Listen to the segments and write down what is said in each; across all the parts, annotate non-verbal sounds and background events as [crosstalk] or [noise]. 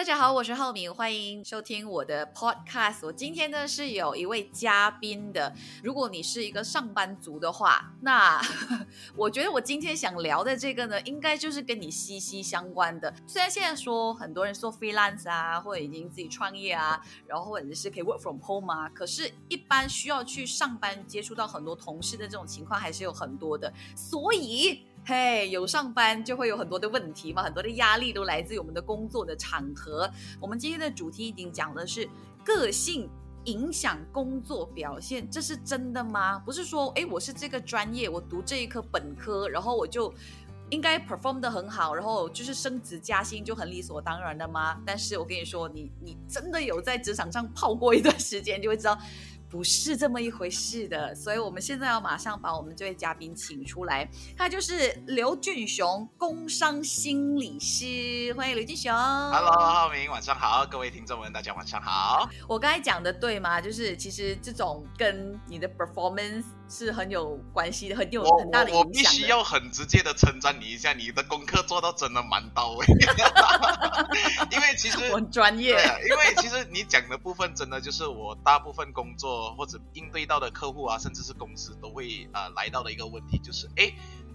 大家好，我是浩明，欢迎收听我的 podcast。我今天呢是有一位嘉宾的。如果你是一个上班族的话，那 [laughs] 我觉得我今天想聊的这个呢，应该就是跟你息息相关的。虽然现在说很多人做 freelance 啊，或者已经自己创业啊，然后或者是可以 work from home 啊，可是，一般需要去上班接触到很多同事的这种情况，还是有很多的。所以。嘿，有上班就会有很多的问题嘛，很多的压力都来自于我们的工作的场合。我们今天的主题已经讲的是个性影响工作表现，这是真的吗？不是说，哎，我是这个专业，我读这一科本科，然后我就应该 perform 的很好，然后就是升职加薪就很理所当然的吗？但是我跟你说，你你真的有在职场上泡过一段时间，就会知道。不是这么一回事的，所以我们现在要马上把我们这位嘉宾请出来，他就是刘俊雄，工商心理师，欢迎刘俊雄。Hello，浩明，晚上好，各位听众们，大家晚上好。我刚才讲的对吗？就是其实这种跟你的 performance 是很有关系的，很有很大的影响。我必须要很直接的称赞你一下，你的功课做到真的蛮到位。[laughs] 因为其实我很专业，因为其实你讲的部分真的就是我大部分工作。或者应对到的客户啊，甚至是公司都会啊来到的一个问题，就是哎，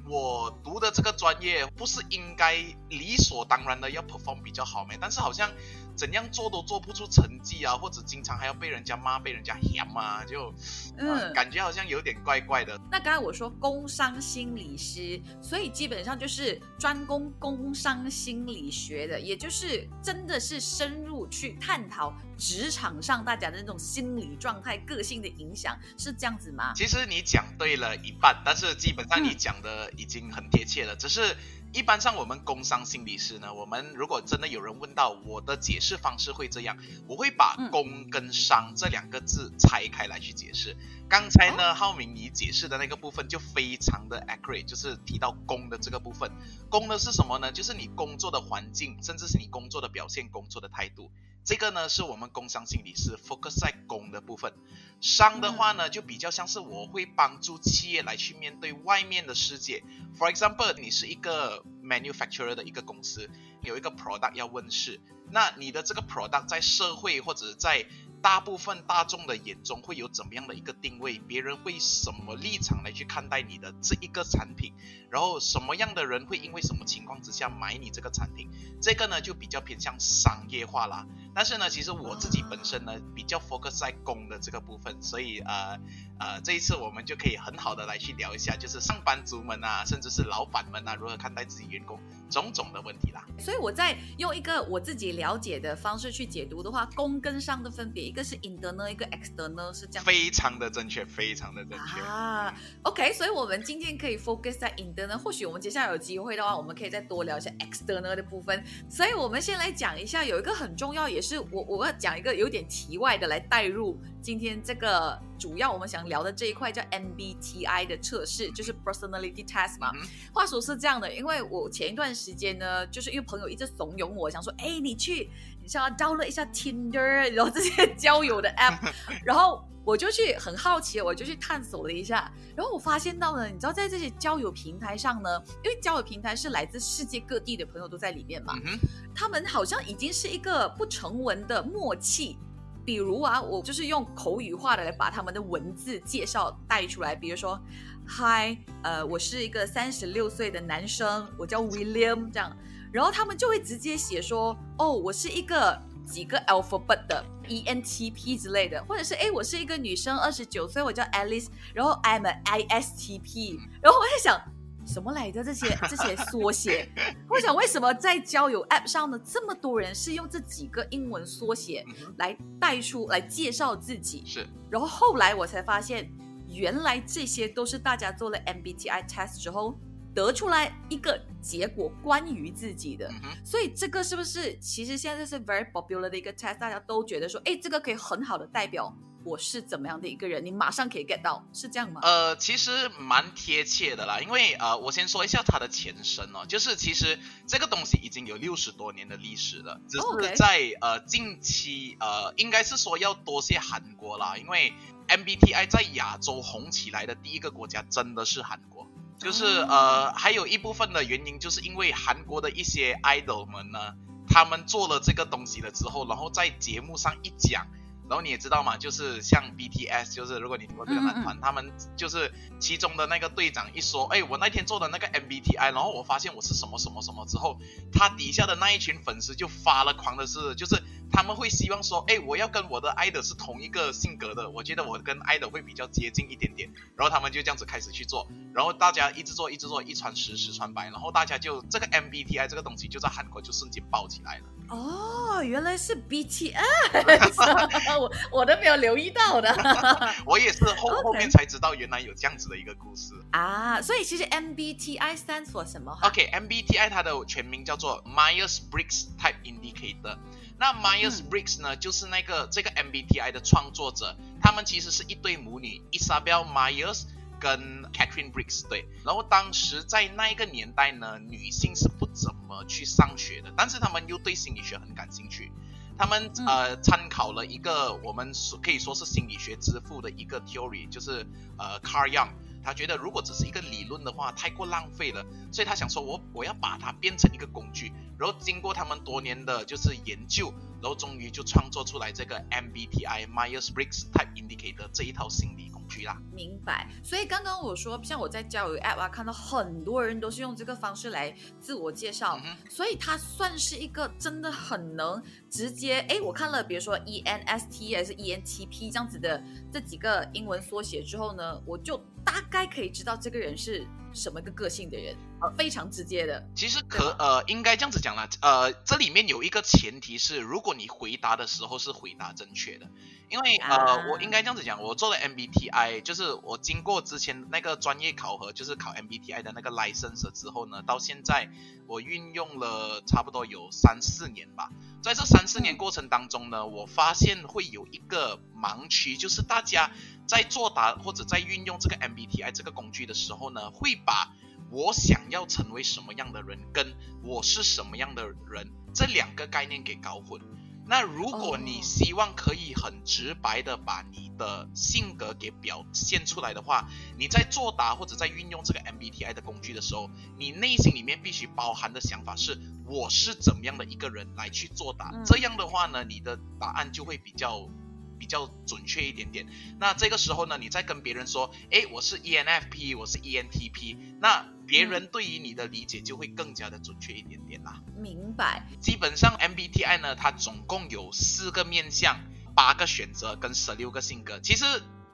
我读的这个专业不是应该理所当然的要 perform 比较好吗？但是好像。怎样做都做不出成绩啊，或者经常还要被人家骂、被人家嫌啊，就嗯，感觉好像有点怪怪的。那刚才我说工商心理师，所以基本上就是专攻工商心理学的，也就是真的是深入去探讨职场上大家的那种心理状态、个性的影响，是这样子吗？其实你讲对了一半，但是基本上你讲的已经很贴切了，只是。一般上，我们工商心理师呢，我们如果真的有人问到我的解释方式会这样，我会把工跟商这两个字拆开来去解释。刚才呢，浩明你解释的那个部分就非常的 accurate，就是提到工的这个部分。工呢是什么呢？就是你工作的环境，甚至是你工作的表现、工作的态度。这个呢是我们工商心理师 focus 在工的部分。商的话呢，就比较像是我会帮助企业来去面对外面的世界。For example，你是一个 manufacturer 的一个公司，有一个 product 要问世，那你的这个 product 在社会或者在大部分大众的眼中会有怎么样的一个定位？别人会什么立场来去看待你的这一个产品？然后什么样的人会因为什么情况之下买你这个产品？这个呢就比较偏向商业化啦。但是呢，其实我自己本身呢比较 focus 在工的这个部分，所以呃。呃，这一次我们就可以很好的来去聊一下，就是上班族们啊，甚至是老板们啊，如何看待自己员工种种的问题啦。所以我在用一个我自己了解的方式去解读的话，工跟商的分别，一个是 internal，一个 external，是这样。非常的正确，非常的正确啊。OK，所以我们今天可以 focus 在 internal，或许我们接下来有机会的话，我们可以再多聊一下 external 的部分。所以我们先来讲一下，有一个很重要，也是我我要讲一个有点题外的来带入。今天这个主要我们想聊的这一块叫 MBTI 的测试，就是 Personality Test 嘛。话说是这样的，因为我前一段时间呢，就是因为朋友一直怂恿我，想说，哎，你去，你想要 download 一下 Tinder，然后这些 [laughs] 交友的 app，[laughs] 然后我就去很好奇，我就去探索了一下，然后我发现到呢，你知道在这些交友平台上呢，因为交友平台是来自世界各地的朋友都在里面嘛，他们好像已经是一个不成文的默契。比如啊，我就是用口语化的来把他们的文字介绍带出来。比如说，Hi，呃，我是一个三十六岁的男生，我叫 William，这样，然后他们就会直接写说，哦，我是一个几个 alphabet 的 E N T P 之类的，或者是哎，我是一个女生，二十九岁，我叫 Alice，然后 I'm a I S T P，然后我在想。什么来着这些 [laughs] 这些缩写？我想为什么在交友 App 上呢？这么多人是用这几个英文缩写来带出来介绍自己。是，然后后来我才发现，原来这些都是大家做了 MBTI test 之后得出来一个结果，关于自己的。嗯所以这个是不是其实现在是 very popular 的一个 test？大家都觉得说，哎，这个可以很好的代表。我是怎么样的一个人？你马上可以 get 到，是这样吗？呃，其实蛮贴切的啦，因为呃，我先说一下它的前身哦，就是其实这个东西已经有六十多年的历史了，只是在呃近期呃，应该是说要多谢韩国啦，因为 MBTI 在亚洲红起来的第一个国家真的是韩国，就是呃，还有一部分的原因就是因为韩国的一些 idol 们呢。他们做了这个东西了之后，然后在节目上一讲。然后你也知道嘛，就是像 BTS，就是如果你听过这个男团，他们就是其中的那个队长一说，哎，我那天做的那个 MBTI，然后我发现我是什么什么什么之后，他底下的那一群粉丝就发了狂的是，就是他们会希望说，哎，我要跟我的 idol 是同一个性格的，我觉得我跟 idol 会比较接近一点点，然后他们就这样子开始去做，然后大家一直做一直做，一传十十传百，然后大家就这个 MBTI 这个东西就在韩国就瞬间爆起来了。哦，原来是 BTS，我我都没有留意到的，我也是后后面才知道原来有这样子的一个故事啊。所以其实 MBTI stands for 什么？OK，MBTI 它的全名叫做 Myers Briggs Type Indicator。那 Myers Briggs 呢，就是那个这个 MBTI 的创作者，他们其实是一对母女，Isabel Myers。跟 Catherine Briggs 对，然后当时在那一个年代呢，女性是不怎么去上学的，但是他们又对心理学很感兴趣，他们呃参考了一个我们可以说是心理学之父的一个 theory，就是呃 Carl Jung，他觉得如果只是一个理论的话太过浪费了，所以他想说我我要把它变成一个工具，然后经过他们多年的就是研究，然后终于就创作出来这个 MBTI Myers Briggs Type Indicator 这一套心理。明白，所以刚刚我说，像我在交友 App 啊，看到很多人都是用这个方式来自我介绍，所以它算是一个真的很能直接。哎，我看了，比如说 ENST 还是 ENTP 这样子的这几个英文缩写之后呢，我就大概可以知道这个人是什么个个性的人，呃，非常直接的。其实可呃，应该这样子讲了，呃，这里面有一个前提是，如果你回答的时候是回答正确的。因为呃，我应该这样子讲，我做了 MBTI，就是我经过之前那个专业考核，就是考 MBTI 的那个 license 之后呢，到现在我运用了差不多有三四年吧。在这三四年过程当中呢，我发现会有一个盲区，就是大家在作答或者在运用这个 MBTI 这个工具的时候呢，会把我想要成为什么样的人，跟我是什么样的人这两个概念给搞混。那如果你希望可以很直白的把你的性格给表现出来的话，你在作答或者在运用这个 MBTI 的工具的时候，你内心里面必须包含的想法是我是怎么样的一个人来去作答，这样的话呢，你的答案就会比较。比较准确一点点。那这个时候呢，你再跟别人说，诶，我是 ENFP，我是 ENTP，那别人对于你的理解就会更加的准确一点点啦。明白。基本上 MBTI 呢，它总共有四个面向，八个选择跟十六个性格。其实。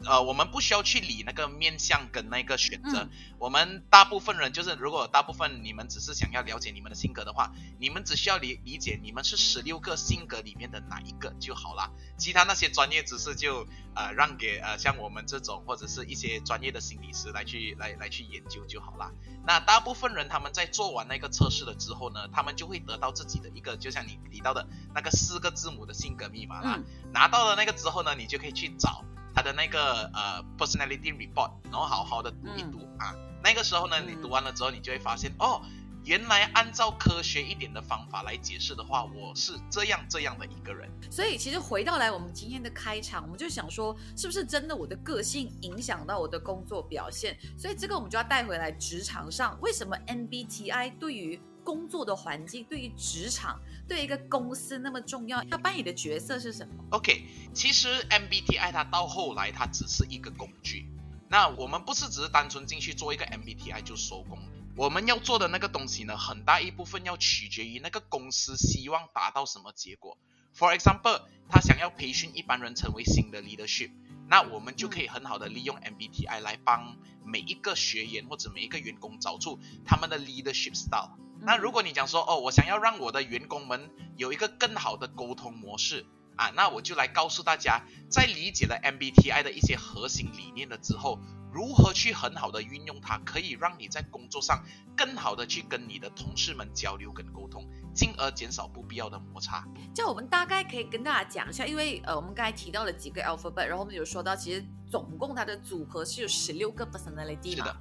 呃，我们不需要去理那个面相跟那个选择。我们大部分人就是，如果大部分你们只是想要了解你们的性格的话，你们只需要理理解你们是十六个性格里面的哪一个就好了。其他那些专业知识就呃让给呃像我们这种或者是一些专业的心理师来去来来去研究就好了。那大部分人他们在做完那个测试了之后呢，他们就会得到自己的一个，就像你提到的那个四个字母的性格密码啦。拿到了那个之后呢，你就可以去找。他的那个呃 personality report，然后好好的读一读啊。那个时候呢，你读完了之后，你就会发现哦，原来按照科学一点的方法来解释的话，我是这样这样的一个人。所以其实回到来我们今天的开场，我们就想说，是不是真的我的个性影响到我的工作表现？所以这个我们就要带回来职场上，为什么 MBTI 对于工作的环境，对于职场，对一个公司那么重要？他扮演的角色是什么？OK，其实 MBTI 它到后来它只是一个工具。那我们不是只是单纯进去做一个 MBTI 就收工。我们要做的那个东西呢，很大一部分要取决于那个公司希望达到什么结果。For example，他想要培训一般人成为新的 leadership，那我们就可以很好的利用 MBTI 来帮每一个学员或者每一个员工找出他们的 leadership style。那如果你讲说哦，我想要让我的员工们有一个更好的沟通模式啊，那我就来告诉大家，在理解了 MBTI 的一些核心理念了之后，如何去很好的运用它，可以让你在工作上更好的去跟你的同事们交流跟沟通，进而减少不必要的摩擦。这我们大概可以跟大家讲一下，因为呃，我们刚才提到了几个 alphabet，然后我们有说到，其实总共它的组合是有十六个 personality 嘛。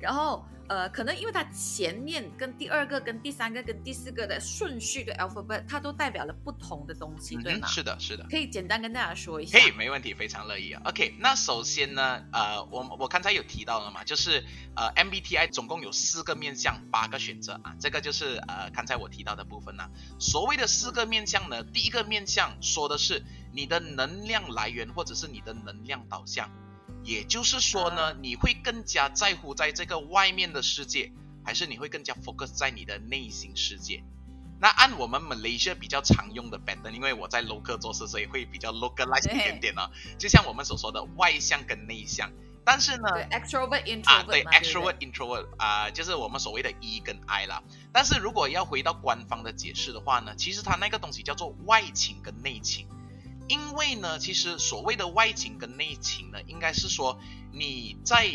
然后呃，可能因为它前面跟第二个、跟第三个、跟第四个的顺序的 alphabet，它都代表了不同的东西，对吗？是的，是的。可以简单跟大家说一下。可以，没问题，非常乐意啊。OK，那首先呢，呃，我我刚才有提到了嘛，就是呃 MBTI 总共有四个面向，八个选择啊，这个就是呃刚才我提到的部分呢。所谓的四个面向呢，第一个面向说的是你的能量来源或者是你的能量导向。也就是说呢，你会更加在乎在这个外面的世界，还是你会更加 focus 在你的内心世界？那按我们 Malaysia 比较常用的 pattern，因为我在 local 做事，所以会比较 localize 一点点呢。就像我们所说的外向跟内向，但是呢，extrovert introvert 啊，对 extrovert introvert 啊，就是我们所谓的 E 跟 I 啦。但是如果要回到官方的解释的话呢，其实它那个东西叫做外倾跟内倾。因为呢，其实所谓的外勤跟内情呢，应该是说你在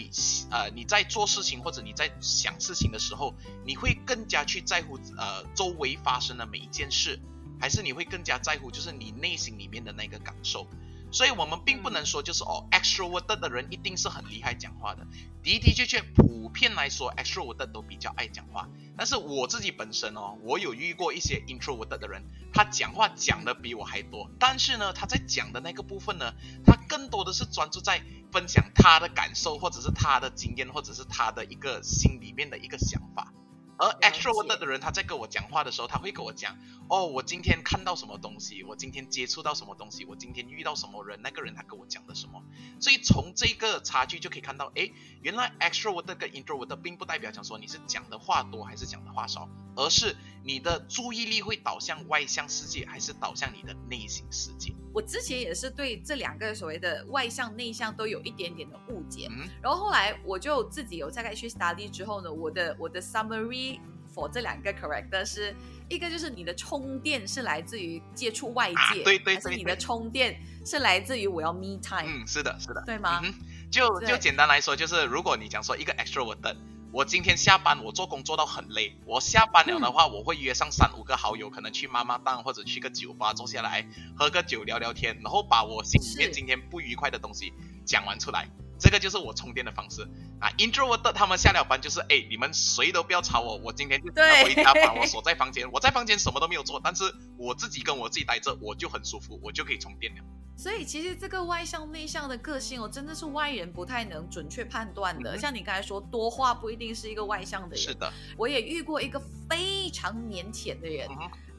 呃你在做事情或者你在想事情的时候，你会更加去在乎呃周围发生的每一件事，还是你会更加在乎就是你内心里面的那个感受？所以我们并不能说就是哦，extrovert 的人一定是很厉害讲话的，的的确确，普遍来说，extrovert 都比较爱讲话。但是我自己本身哦，我有遇过一些 introvert 的人，他讲话讲的比我还多，但是呢，他在讲的那个部分呢，他更多的是专注在分享他的感受，或者是他的经验，或者是他的一个心里面的一个想法。而 extrovert 的人，他在跟我讲话的时候，他会跟我讲，哦，我今天看到什么东西，我今天接触到什么东西，我今天遇到什么人，那个人他跟我讲的什么。所以从这个差距就可以看到，哎，原来 extrovert 跟 introvert 并不代表讲说你是讲的话多还是讲的话少，而是你的注意力会导向外向世界，还是导向你的内心世界。我之前也是对这两个所谓的外向内向都有一点点的误解，嗯然后后来我就自己有大概去 study 之后呢，我的我的 summary for 这两个 correct 是一个就是你的充电是来自于接触外界，对对，还是你的充电是来自于我要 me time？嗯，是的，是的，对吗？嗯就就简单来说，就是如果你讲说一个 extrovert。我今天下班，我做工做到很累。我下班了的话，我会约上三五个好友，可能去妈妈档或者去个酒吧坐下来喝个酒聊聊天，然后把我心里面今天不愉快的东西讲完出来。这个就是我充电的方式啊！Introvert 他们下了班就是，哎，你们谁都不要吵我，我今天就要回家把我锁在房间。我在房间什么都没有做，但是我自己跟我自己待着，我就很舒服，我就可以充电了。所以其实这个外向内向的个性哦，真的是外人不太能准确判断的。像你刚才说，多话不一定是一个外向的人。是的，我也遇过一个非常腼腆的人。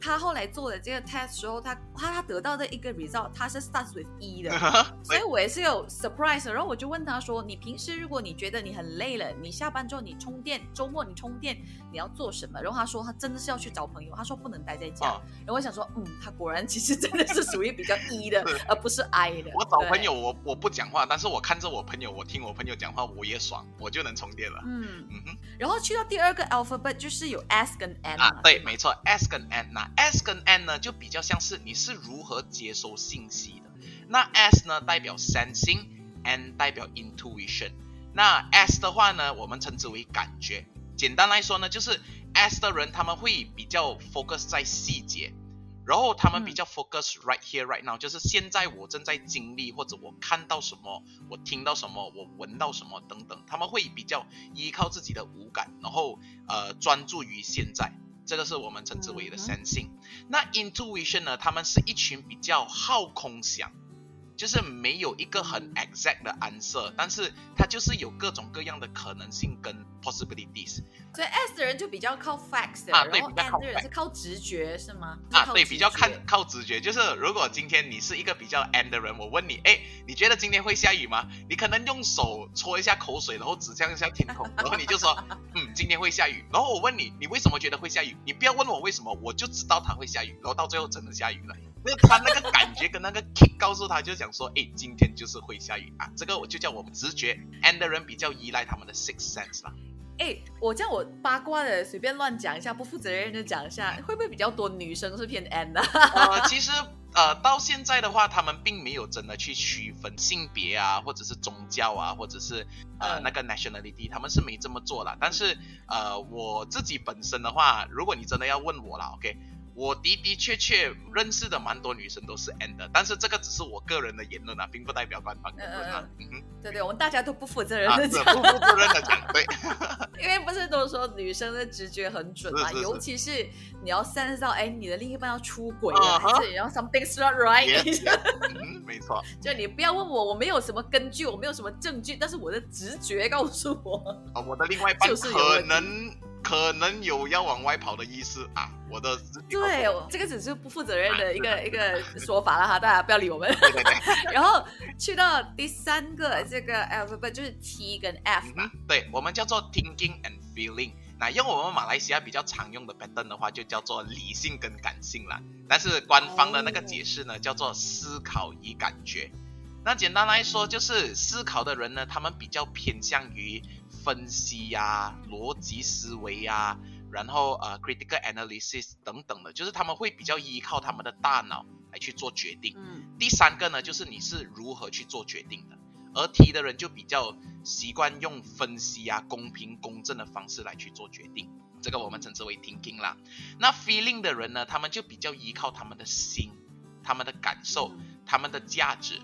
他后来做的这个 test 时候，他他他得到的一个 result，他是 starts with E 的，[laughs] 所以我也是有 surprise。然后我就问他说：“你平时如果你觉得你很累了，你下班之后你充电，周末你充电，你要做什么？”然后他说他真的是要去找朋友，他说不能待在家。然后我想说，嗯，他果然其实真的是属于比较 E 的，[laughs] 而不是 I 的。我找朋友，我我不讲话，但是我看着我朋友，我听我朋友讲话，我也爽，我就能充电了。嗯嗯哼。然后去到第二个 alphabet 就是有 S 跟 N 啊，对，没错，S 跟 N。那 S 跟 N 呢，就比较像是你是如何接收信息的。那 S 呢，代表 sensing，N 代表 intuition。那 S 的话呢，我们称之为感觉。简单来说呢，就是 S 的人他们会比较 focus 在细节。然后他们比较 focus right here right now，就是现在我正在经历或者我看到什么，我听到什么，我闻到什么等等，他们会比较依靠自己的五感，然后呃专注于现在，这个是我们称之为的 sensing。那 intuition 呢，他们是一群比较好空想。就是没有一个很 exact 的 answer，但是它就是有各种各样的可能性跟 possibilities。所以 S 的人就比较靠 facts，啊，对，比较靠 N 的人是靠直觉，是吗？啊，对，比较看靠直觉。就是如果今天你是一个比较 N 的人，我问你，哎，你觉得今天会下雨吗？你可能用手搓一下口水，然后指向一下天空，然后你就说，[laughs] 嗯，今天会下雨。然后我问你，你为什么觉得会下雨？你不要问我为什么，我就知道它会下雨。然后到最后真的下雨了。那他那个感觉跟那个 kick 告诉他，就讲说，哎，今天就是会下雨啊。这个我就叫我们直觉，and 的人比较依赖他们的 six sense 啦。哎，我叫我八卦的随便乱讲一下，不负责任的讲一下，会不会比较多女生是偏 N 的？呃，其实呃到现在的话，他们并没有真的去区分性别啊，或者是宗教啊，或者是呃那个 nationality，他们是没这么做了。但是呃我自己本身的话，如果你真的要问我了，OK。我的的确确认识的蛮多女生都是 N 的，但是这个只是我个人的言论啊，并不代表官方言论啊。嗯哼，对对，我们大家都不负责任的讲，不负责任的讲，对。[laughs] 因为不是都说女生的直觉很准嘛，尤其是你要 sense 到，哎，你的另一半要出轨了，还是然后 something's not right？[laughs] 嗯，没错。就你不要问我，我没有什么根据，我没有什么证据，但是我的直觉告诉我，哦，我的另外一半可能。可能有要往外跑的意思啊！我的对，这个只是不负责任的一个一个说法了哈，大家不要理我们。对对对。[laughs] 然后去到第三个这个 F 不就是 T 跟 F 嘛？对，我们叫做 Thinking and Feeling。那用我们马来西亚比较常用的 pattern 的话，就叫做理性跟感性了。但是官方的那个解释呢，叫做思考与感觉。那简单来说，就是思考的人呢，他们比较偏向于。分析呀，逻辑思维呀，然后呃，critical analysis 等等的，就是他们会比较依靠他们的大脑来去做决定。嗯，第三个呢，就是你是如何去做决定的，而 T 的人就比较习惯用分析啊，公平公正的方式来去做决定，这个我们称之为 thinking 啦。那 feeling 的人呢，他们就比较依靠他们的心，他们的感受，他们的价值。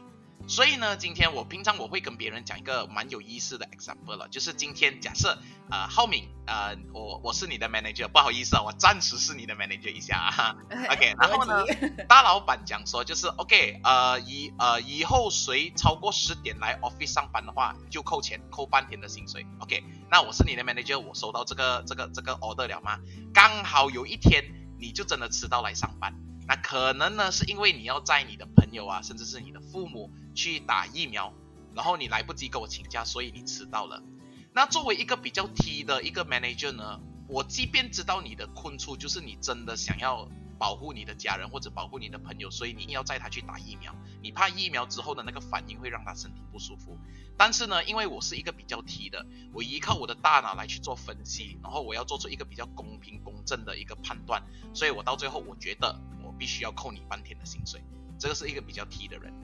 所以呢，今天我平常我会跟别人讲一个蛮有意思的 example 了，就是今天假设呃浩敏呃我我是你的 manager，不好意思啊，我暂时是你的 manager 一下啊，[laughs] OK，然后呢，[laughs] 大老板讲说就是 OK，呃以呃以后谁超过十点来 office 上班的话就扣钱，扣半天的薪水，OK，那我是你的 manager，我收到这个这个这个 order 了吗？刚好有一天你就真的迟到来上班。那可能呢，是因为你要在你的朋友啊，甚至是你的父母去打疫苗，然后你来不及跟我请假，所以你迟到了。那作为一个比较 T 的一个 manager 呢，我即便知道你的困处，就是你真的想要。保护你的家人或者保护你的朋友，所以你要载他去打疫苗。你怕疫苗之后的那个反应会让他身体不舒服。但是呢，因为我是一个比较 T 的，我依靠我的大脑来去做分析，然后我要做出一个比较公平公正的一个判断，所以我到最后我觉得我必须要扣你半天的薪水。这个是一个比较 T 的人。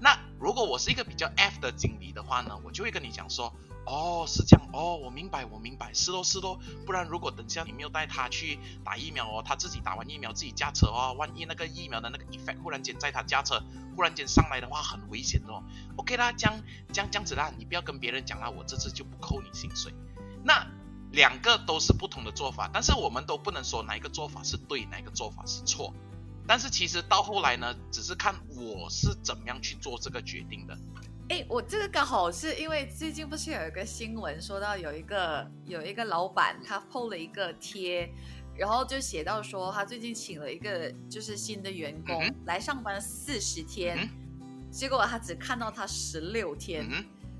那如果我是一个比较 F 的经理的话呢，我就会跟你讲说。哦，是这样哦，我明白，我明白，是咯是咯，不然如果等下你没有带他去打疫苗哦，他自己打完疫苗自己驾车哦，万一那个疫苗的那个 effect 忽然间在他驾车忽然间上来的话，很危险哦。OK 啦，这样这样这样子啦，你不要跟别人讲啦，我这次就不扣你薪水。那两个都是不同的做法，但是我们都不能说哪一个做法是对，哪一个做法是错。但是其实到后来呢，只是看我是怎么样去做这个决定的。哎，我这个刚好是因为最近不是有一个新闻说到有一个有一个老板他 PO 了一个贴，然后就写到说他最近请了一个就是新的员工来上班四十天，结果他只看到他十六天，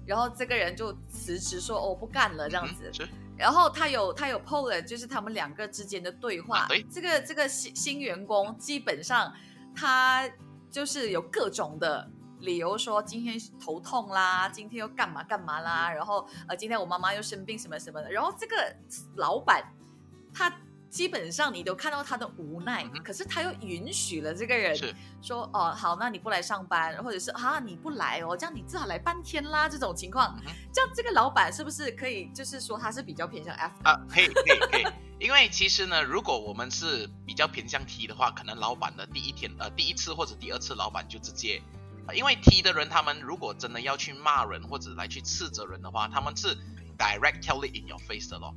然后这个人就辞职说哦不干了这样子，然后他有他有 PO 了就是他们两个之间的对话，这个这个新新员工基本上他就是有各种的。理由说今天头痛啦，今天又干嘛干嘛啦，然后呃，今天我妈妈又生病什么什么的，然后这个老板他基本上你都看到他的无奈，可是他又允许了这个人说哦好，那你不来上班，或者是啊你不来哦，这样你至少来半天啦，这种情况，这样这个老板是不是可以就是说他是比较偏向 F 啊？可以可以可以，[laughs] 因为其实呢，如果我们是比较偏向 T 的话，可能老板的第一天呃第一次或者第二次，老板就直接。因为 T 的人，他们如果真的要去骂人或者来去斥责人的话，他们是 direct tell it in your face 的咯。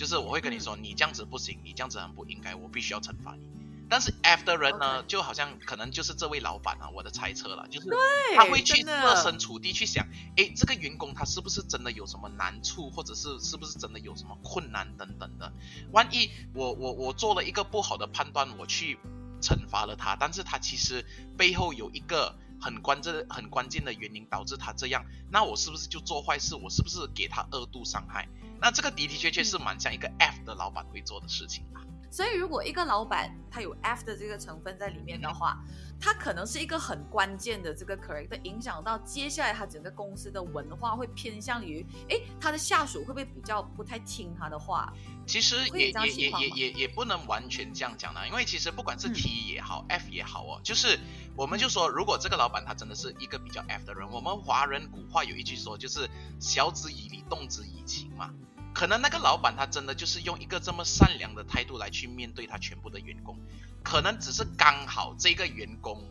就是我会跟你说，你这样子不行，你这样子很不应该，我必须要惩罚你。但是 F 的人呢，就好像可能就是这位老板啊，我的猜测了，就是他会去设身处地去想，哎，这个员工他是不是真的有什么难处，或者是是不是真的有什么困难等等的。万一我我我做了一个不好的判断，我去惩罚了他，但是他其实背后有一个。很关键、很关键的原因导致他这样，那我是不是就做坏事？我是不是给他二度伤害？那这个的的确确是蛮像一个 F 的老板会做的事情啊。所以，如果一个老板他有 F 的这个成分在里面的话，他可能是一个很关键的这个 character，影响到接下来他整个公司的文化会偏向于，哎，他的下属会不会比较不太听他的话？其实也也也也也也不能完全这样讲的，因为其实不管是 T 也好，F 也好哦，就是我们就说，如果这个老板他真的是一个比较 F 的人，我们华人古话有一句说，就是晓之以理，动之以情嘛。可能那个老板他真的就是用一个这么善良的态度来去面对他全部的员工，可能只是刚好这个员工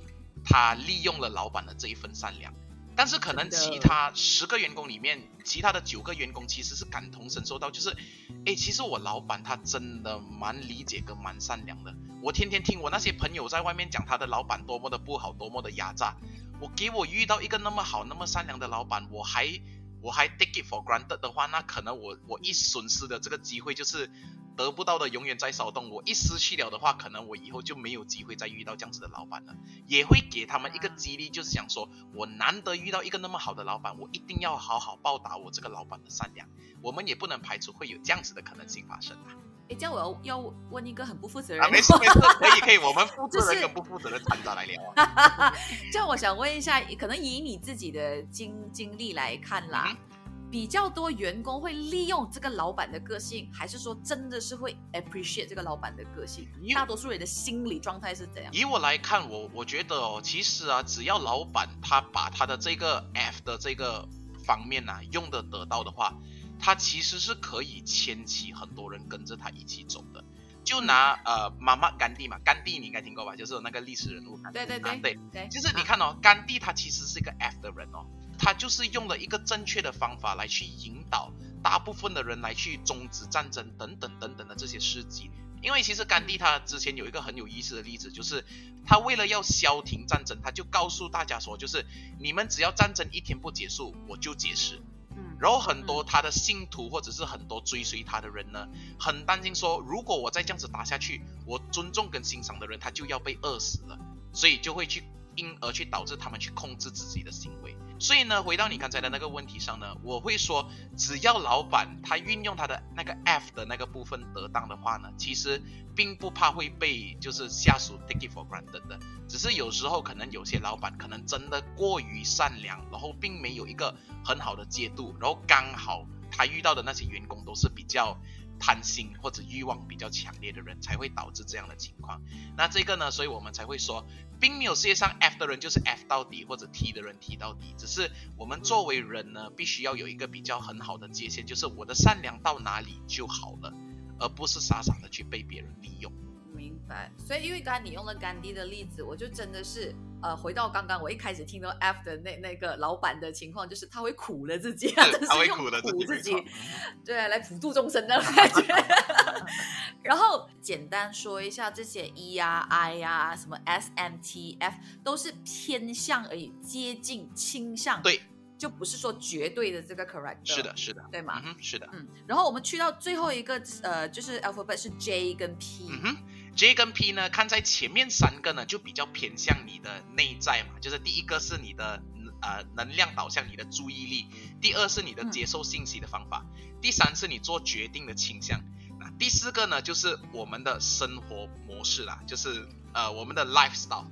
他利用了老板的这一份善良。但是可能其他十个员工里面，其他的九个员工其实是感同身受到，就是，哎，其实我老板他真的蛮理解跟蛮善良的。我天天听我那些朋友在外面讲他的老板多么的不好，多么的压榨。我给我遇到一个那么好、那么善良的老板，我还我还 take it for granted 的话，那可能我我一损失的这个机会就是。得不到的永远在骚动，我一失去了的话，可能我以后就没有机会再遇到这样子的老板了。也会给他们一个激励，就是想说，我难得遇到一个那么好的老板，我一定要好好报答我这个老板的善良。我们也不能排除会有这样子的可能性发生啊。哎，这样我要要问一个很不负责任啊，没事没事，可以可以，我们负责任跟不负责任掺杂来聊啊。这样我想问一下，可能以你自己的经经历来看啦。比较多员工会利用这个老板的个性，还是说真的是会 appreciate 这个老板的个性？大多数人的心理状态是怎样？以我来看，我我觉得哦，其实啊，只要老板他把他的这个 F 的这个方面呐用的得到的话，他其实是可以牵起很多人跟着他一起走的。就拿呃，妈妈甘地嘛，甘地你应该听过吧？就是那个历史人物。对对对对，就是你看哦，甘地他其实是一个 F 的人哦。他就是用了一个正确的方法来去引导大部分的人来去终止战争等等等等的这些事迹。因为其实甘地他之前有一个很有意思的例子，就是他为了要消停战争，他就告诉大家说，就是你们只要战争一天不结束，我就结束。嗯，然后很多他的信徒或者是很多追随他的人呢，很担心说，如果我再这样子打下去，我尊重跟欣赏的人他就要被饿死了，所以就会去因而去导致他们去控制自己的行为。所以呢，回到你刚才的那个问题上呢，我会说，只要老板他运用他的那个 F 的那个部分得当的话呢，其实并不怕会被就是下属 take it for granted 的。只是有时候可能有些老板可能真的过于善良，然后并没有一个很好的节度，然后刚好他遇到的那些员工都是比较。贪心或者欲望比较强烈的人才会导致这样的情况。那这个呢，所以我们才会说，并没有世界上 F 的人就是 F 到底，或者 T 的人 T 到底。只是我们作为人呢，必须要有一个比较很好的界限，就是我的善良到哪里就好了，而不是傻傻的去被别人利用。明白。所以因为刚才你用了甘地的例子，我就真的是。呃，回到刚刚我一开始听到 F 的那那个老板的情况，就是他会苦了自己，[laughs] 他会苦了自己，[laughs] 对，来普度众生的感觉。[laughs] 然后简单说一下这些 E 啊、I 呀、什么 S、M、T、F 都是偏向而已，接近、倾向，对，就不是说绝对的这个 correct。是的，是的，对吗？嗯，是的。嗯，然后我们去到最后一个，呃，就是 alphabet 是 J 跟 P。嗯哼。J 跟 P 呢，看在前面三个呢，就比较偏向你的内在嘛，就是第一个是你的呃能量导向，你的注意力；第二是你的接受信息的方法；第三是你做决定的倾向。那第四个呢，就是我们的生活模式啦，就是呃我们的 lifestyle。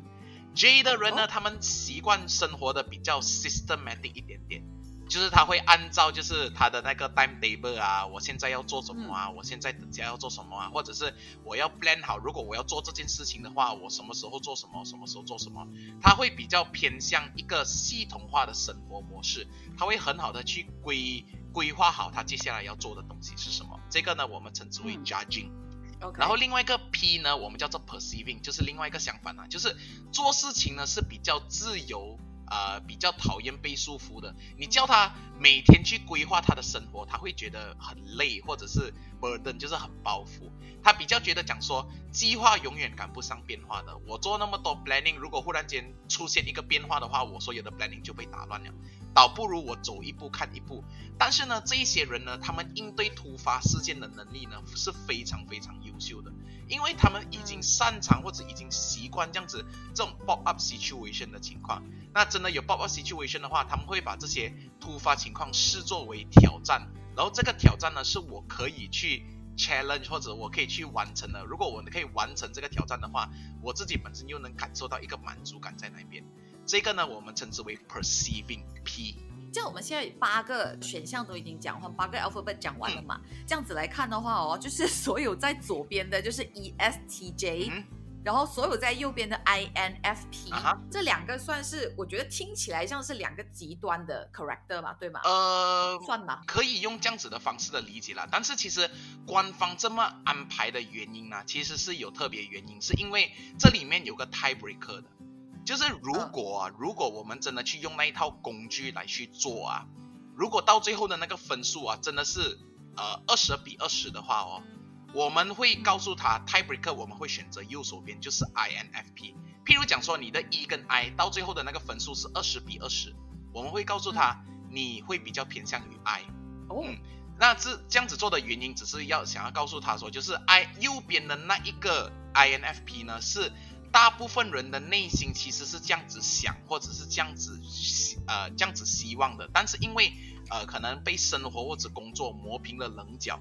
J 的人呢，他们习惯生活的比较 systematic 一点点。就是他会按照就是他的那个 timetable 啊，我现在要做什么啊，我现在等下要做什么啊，或者是我要 plan 好，如果我要做这件事情的话，我什么时候做什么，什么时候做什么，他会比较偏向一个系统化的生活模式，他会很好的去规规划好他接下来要做的东西是什么。这个呢，我们称之为 judging。然后另外一个 P 呢，我们叫做 perceiving，就是另外一个相反啊，就是做事情呢是比较自由。呃，比较讨厌被束缚的，你叫他每天去规划他的生活，他会觉得很累，或者是 burden，就是很包袱。他比较觉得讲说，计划永远赶不上变化的。我做那么多 planning，如果忽然间出现一个变化的话，我所有的 planning 就被打乱了。倒不如我走一步看一步。但是呢，这一些人呢，他们应对突发事件的能力呢，是非常非常优秀的，因为他们已经擅长或者已经习惯这样子这种 pop up situation 的情况。那真的有 pop up situation 的话，他们会把这些突发情况视作为挑战，然后这个挑战呢是我可以去 challenge 或者我可以去完成的。如果我可以完成这个挑战的话，我自己本身又能感受到一个满足感在那边。这个呢，我们称之为 perceiving P。像我们现在八个选项都已经讲完，八个 alphabet 讲完了嘛？这样子来看的话哦，就是 [laughs] 所有在左边的就是 E S T J。然后所有在右边的 INFP，这两个算是我觉得听起来像是两个极端的 character 吧，对吗？呃，算吧，可以用这样子的方式的理解啦。但是其实官方这么安排的原因呢，其实是有特别原因，是因为这里面有个 tiebreaker 的，就是如果啊，如果我们真的去用那一套工具来去做啊，如果到最后的那个分数啊，真的是呃二十比二十的话哦。我们会告诉他，tiebreaker 我们会选择右手边，就是 INFP。譬如讲说你的 E 跟 I 到最后的那个分数是二十比二十，我们会告诉他你会比较偏向于 I。哦，那这这样子做的原因，只是要想要告诉他说，就是 I 右边的那一个 INFP 呢，是大部分人的内心其实是这样子想，或者是这样子呃这样子希望的，但是因为呃可能被生活或者工作磨平了棱角。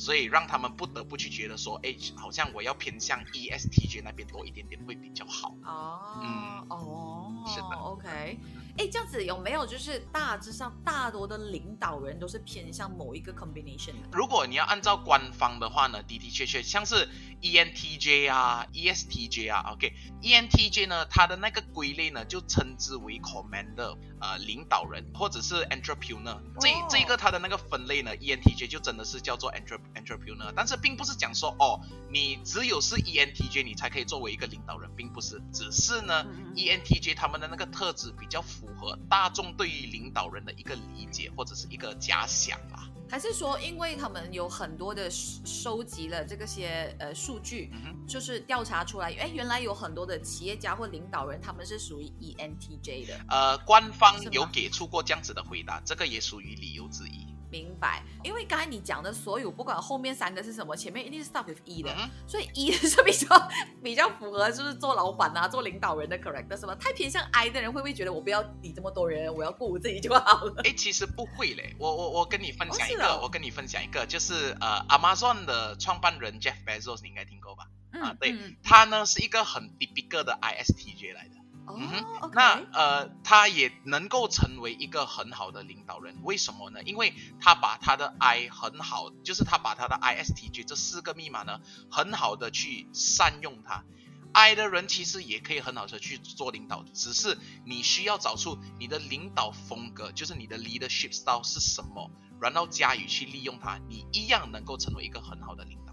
所以让他们不得不去觉得说，哎，好像我要偏向 ESTJ 那边多一点点会比较好。哦，嗯，哦，是的，OK。哎，这样子有没有就是大致上大多的领导人都是偏向某一个 combination 的？如果你要按照官方的话呢，的的确确像是 ENTJ 啊、ESTJ 啊，OK，ENTJ 呢，它的那个归类呢就称之为 commander，呃，领导人或者是 entrepreneur。这这个它的那个分类呢，ENTJ 就真的是叫做 entrepreneur，但是并不是讲说哦，你只有是 ENTJ 你才可以作为一个领导人，并不是，只是呢，ENTJ 他们的那个特质比较符。符合大众对于领导人的一个理解或者是一个假想吧？还是说，因为他们有很多的收集了这个些呃数据，就是调查出来，哎，原来有很多的企业家或领导人他们是属于 ENTJ 的。呃，官方有给出过这样子的回答，这个也属于理由之一。明白，因为刚才你讲的所有，不管后面三个是什么，前面一定是 start with E 的，所以 E 是比较比较符合，就是做老板啊、做领导人的 correct 是吧？太偏向 I 的人，会不会觉得我不要理这么多人，我要顾我自己就好了？哎，其实不会嘞，我我我跟你分享一个，我跟你分享一个，就是呃，Amazon 的创办人 Jeff Bezos，你应该听过吧？啊，对他呢是一个很 typical 的 ISTJ 来的。嗯哼，那呃，他也能够成为一个很好的领导人，为什么呢？因为他把他的 I 很好，就是他把他的 ISTJ 这四个密码呢，很好的去善用它。I 的人其实也可以很好的去做领导，只是你需要找出你的领导风格，就是你的 leadership style 是什么，然后加以去利用它，你一样能够成为一个很好的领导人。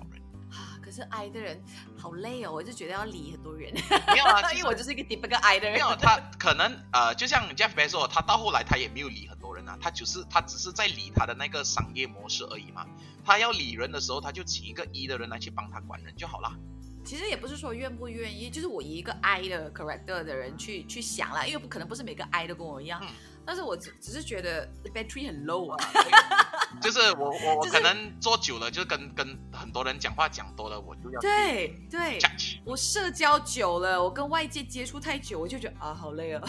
可是 I 的人好累哦，我就觉得要理很多人。没有啊，[laughs] 因为我就是一个 deep 个 I 的人。没有，他可能呃，就像 Jeff Bezos，他到后来他也没有理很多人啊，他就是他只是在理他的那个商业模式而已嘛。他要理人的时候，他就请一个 E 的人来去帮他管人就好了。其实也不是说愿不愿意，就是我以一个 I 的 character 的人去去想啦，因为不可能不是每个 I 都跟我一样。但是我只只是觉得 battery 很 low 啊，[laughs] 就是我我我可能做久了，就跟跟很多人讲话讲多了，我就要对对，我社交久了，我跟外界接触太久，我就觉得啊好累啊，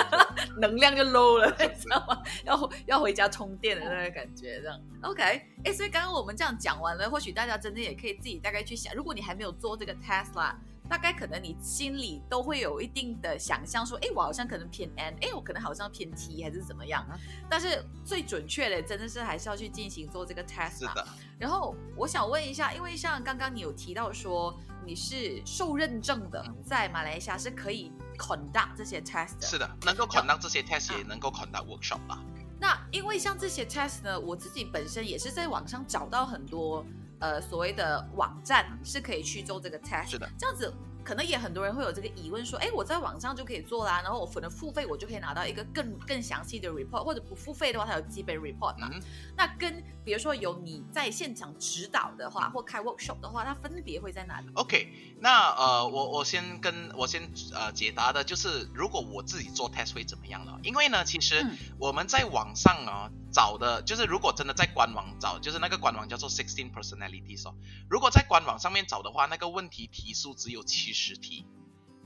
[laughs] 能量就 low 了，你知道吗？要要回家充电的那个感觉，这样 OK。哎，所以刚刚我们这样讲完了，或许大家真的也可以自己大概去想，如果你还没有做这个 test 啦。大概可能你心里都会有一定的想象，说，哎，我好像可能偏 N，哎，我可能好像偏 T，还是怎么样？但是最准确的，真的是还是要去进行做这个 test 嘛。然后我想问一下，因为像刚刚你有提到说你是受认证的，在马来西亚是可以 conduct 这些 test 的。是的，能够 conduct 这些 test，也能够 conduct workshop 吧。那因为像这些 test 呢，我自己本身也是在网上找到很多。呃，所谓的网站是可以去做这个 test，是的，这样子可能也很多人会有这个疑问，说，哎，我在网上就可以做啦，然后我可能付费，我就可以拿到一个更更详细的 report，或者不付费的话，它有基本 report 嘛？那跟比如说有你在现场指导的话，或开 workshop 的话，它分别会在哪里？OK，那呃，我我先跟我先呃解答的就是，如果我自己做 test 会怎么样呢？因为呢，其实我们在网上啊。找的就是，如果真的在官网找，就是那个官网叫做 Sixteen Personalities 哦。如果在官网上面找的话，那个问题题数只有七十题。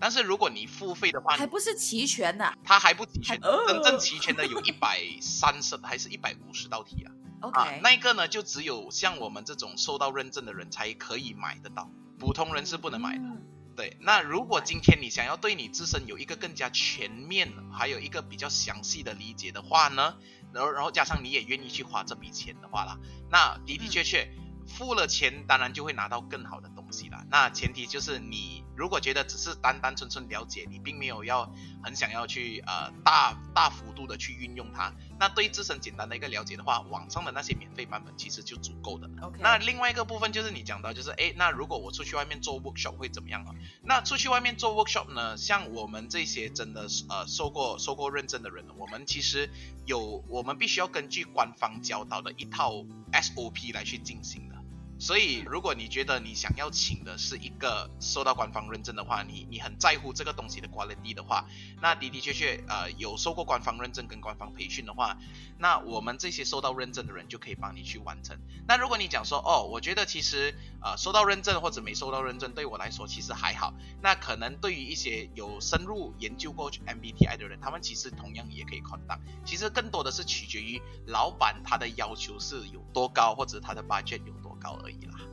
但是如果你付费的话，还不是齐全的，它还不齐全，真正齐全的有 [laughs] 一百三十还是一百五十道题啊。OK，那个呢，就只有像我们这种受到认证的人才可以买得到，普通人是不能买的。对，那如果今天你想要对你自身有一个更加全面，还有一个比较详细的理解的话呢？然后，然后加上你也愿意去花这笔钱的话啦，那的的确确付了钱，当然就会拿到更好的东西啦。那前提就是你如果觉得只是单单纯纯了解，你并没有要很想要去呃大大幅度的去运用它，那对自身简单的一个了解的话，网上的那些免费版本其实就足够的。那另外一个部分就是你讲到，就是哎，那如果我出去外面做 workshop 会怎么样啊？那出去外面做 workshop 呢？像我们这些真的呃受过受过认证的人，我们其实有我们必须要根据官方教导的一套 SOP 来去进行的。所以，如果你觉得你想要请的是一个受到官方认证的话，你你很在乎这个东西的 quality 的话，那的的确确，呃，有受过官方认证跟官方培训的话，那我们这些受到认证的人就可以帮你去完成。那如果你讲说，哦，我觉得其实，呃，受到认证或者没受到认证，对我来说其实还好。那可能对于一些有深入研究过 MBTI 的人，他们其实同样也可以 conduct。其实更多的是取决于老板他的要求是有多高，或者他的 budget 有。高而已啦。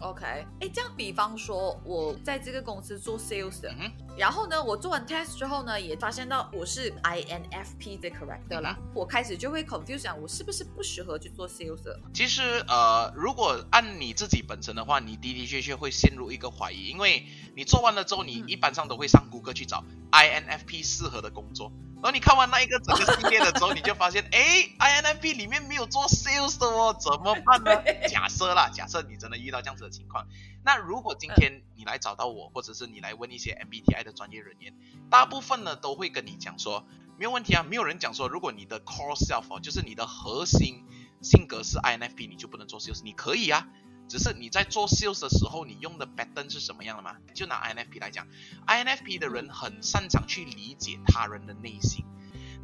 嗯，OK，哎，这样比方说，我在这个公司做 sales 的，然后呢，我做完 test 之后呢，也发现到我是 INFP 的 correct 的啦，我开始就会 confuse，我是不是不适合去做 sales？其实，呃，如果按你自己本身的话，你的的确确会陷入一个怀疑，因为你做完了之后，你一般上都会上谷歌去找 INFP 适合的工作。然后你看完那一个整个系列的时候，你就发现，哎，INFP 里面没有做 sales 的哦，怎么办呢？[laughs] 假设啦，假设你真的遇到这样子的情况，那如果今天你来找到我，或者是你来问一些 MBTI 的专业人员，大部分呢都会跟你讲说，没有问题啊，没有人讲说，如果你的 core self 就是你的核心性格是 INFP，你就不能做 sales，你可以啊。只是你在做 sales 的时候，你用的 pattern 是什么样的吗？就拿 INFP 来讲，INFP 的人很擅长去理解他人的内心，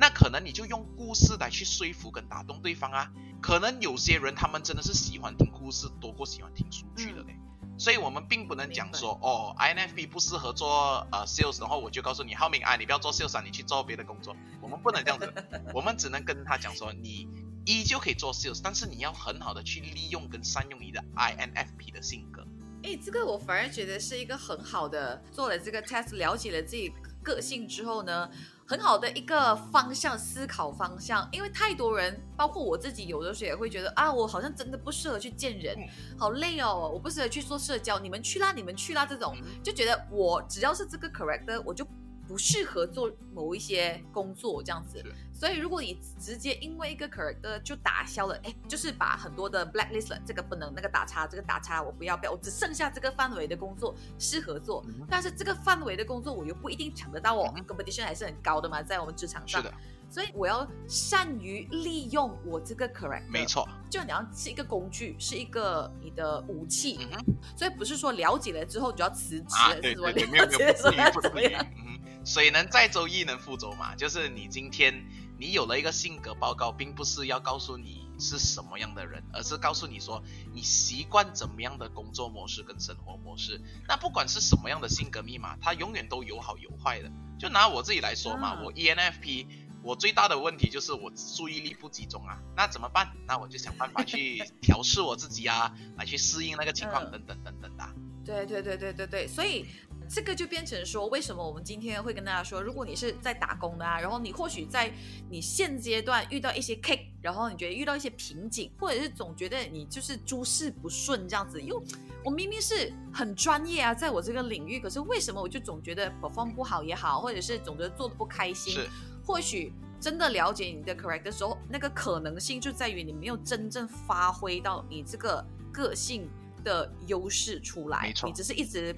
那可能你就用故事来去说服跟打动对方啊。可能有些人他们真的是喜欢听故事多过喜欢听数据的嘞，所以我们并不能讲说哦，INFP 不适合做呃 sales，然后我就告诉你浩明啊，你不要做 sales 啊，你去做别的工作。我们不能这样子，[laughs] 我们只能跟他讲说你。依旧可以做 sales，但是你要很好的去利用跟善用你的 INFP 的性格。诶，这个我反而觉得是一个很好的，做了这个 test，了解了自己个性之后呢，很好的一个方向思考方向。因为太多人，包括我自己，有的时候也会觉得啊，我好像真的不适合去见人，好累哦，我不适合去做社交，你们去啦，你们去啦，这种就觉得我只要是这个 correct，我就。不适合做某一些工作这样子，所以如果你直接因为一个 character 就打消了，哎，就是把很多的 blacklist 这个不能，那个打叉，这个打叉，我不要不要，我只剩下这个范围的工作适合做，但是这个范围的工作我又不一定抢得到哦，competition 还是很高的嘛，在我们职场上，是的，所以我要善于利用我这个 character，没错，就你要是一个工具，是一个你的武器，所以不是说了解了之后就要辞职，是吧？没有没有，怎么样？水能载舟，亦能覆舟嘛。就是你今天你有了一个性格报告，并不是要告诉你是什么样的人，而是告诉你说你习惯怎么样的工作模式跟生活模式。那不管是什么样的性格密码，它永远都有好有坏的。就拿我自己来说嘛，我 ENFP，我最大的问题就是我注意力不集中啊。那怎么办？那我就想办法去调试我自己啊，来去适应那个情况等等等等的。对对对对对对，所以。这个就变成说，为什么我们今天会跟大家说，如果你是在打工的啊，然后你或许在你现阶段遇到一些 kick，然后你觉得遇到一些瓶颈，或者是总觉得你就是诸事不顺这样子，因为我明明是很专业啊，在我这个领域，可是为什么我就总觉得 perform 不好也好，或者是总觉得做的不开心？是，或许真的了解你的 correct 的时候，那个可能性就在于你没有真正发挥到你这个个性的优势出来，你只是一直。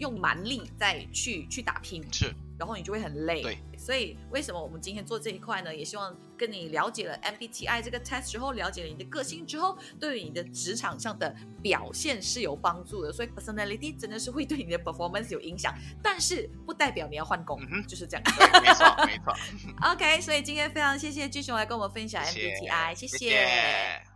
用蛮力再去去打拼，是，然后你就会很累。对，所以为什么我们今天做这一块呢？也希望跟你了解了 MBTI 这个 test 之后，了解了你的个性之后，对于你的职场上的表现是有帮助的。所以 personality 真的是会对你的 performance 有影响，但是不代表你要换工，就是这样。没错，没错。[laughs] OK，所以今天非常谢谢巨雄来跟我们分享 MBTI，谢谢。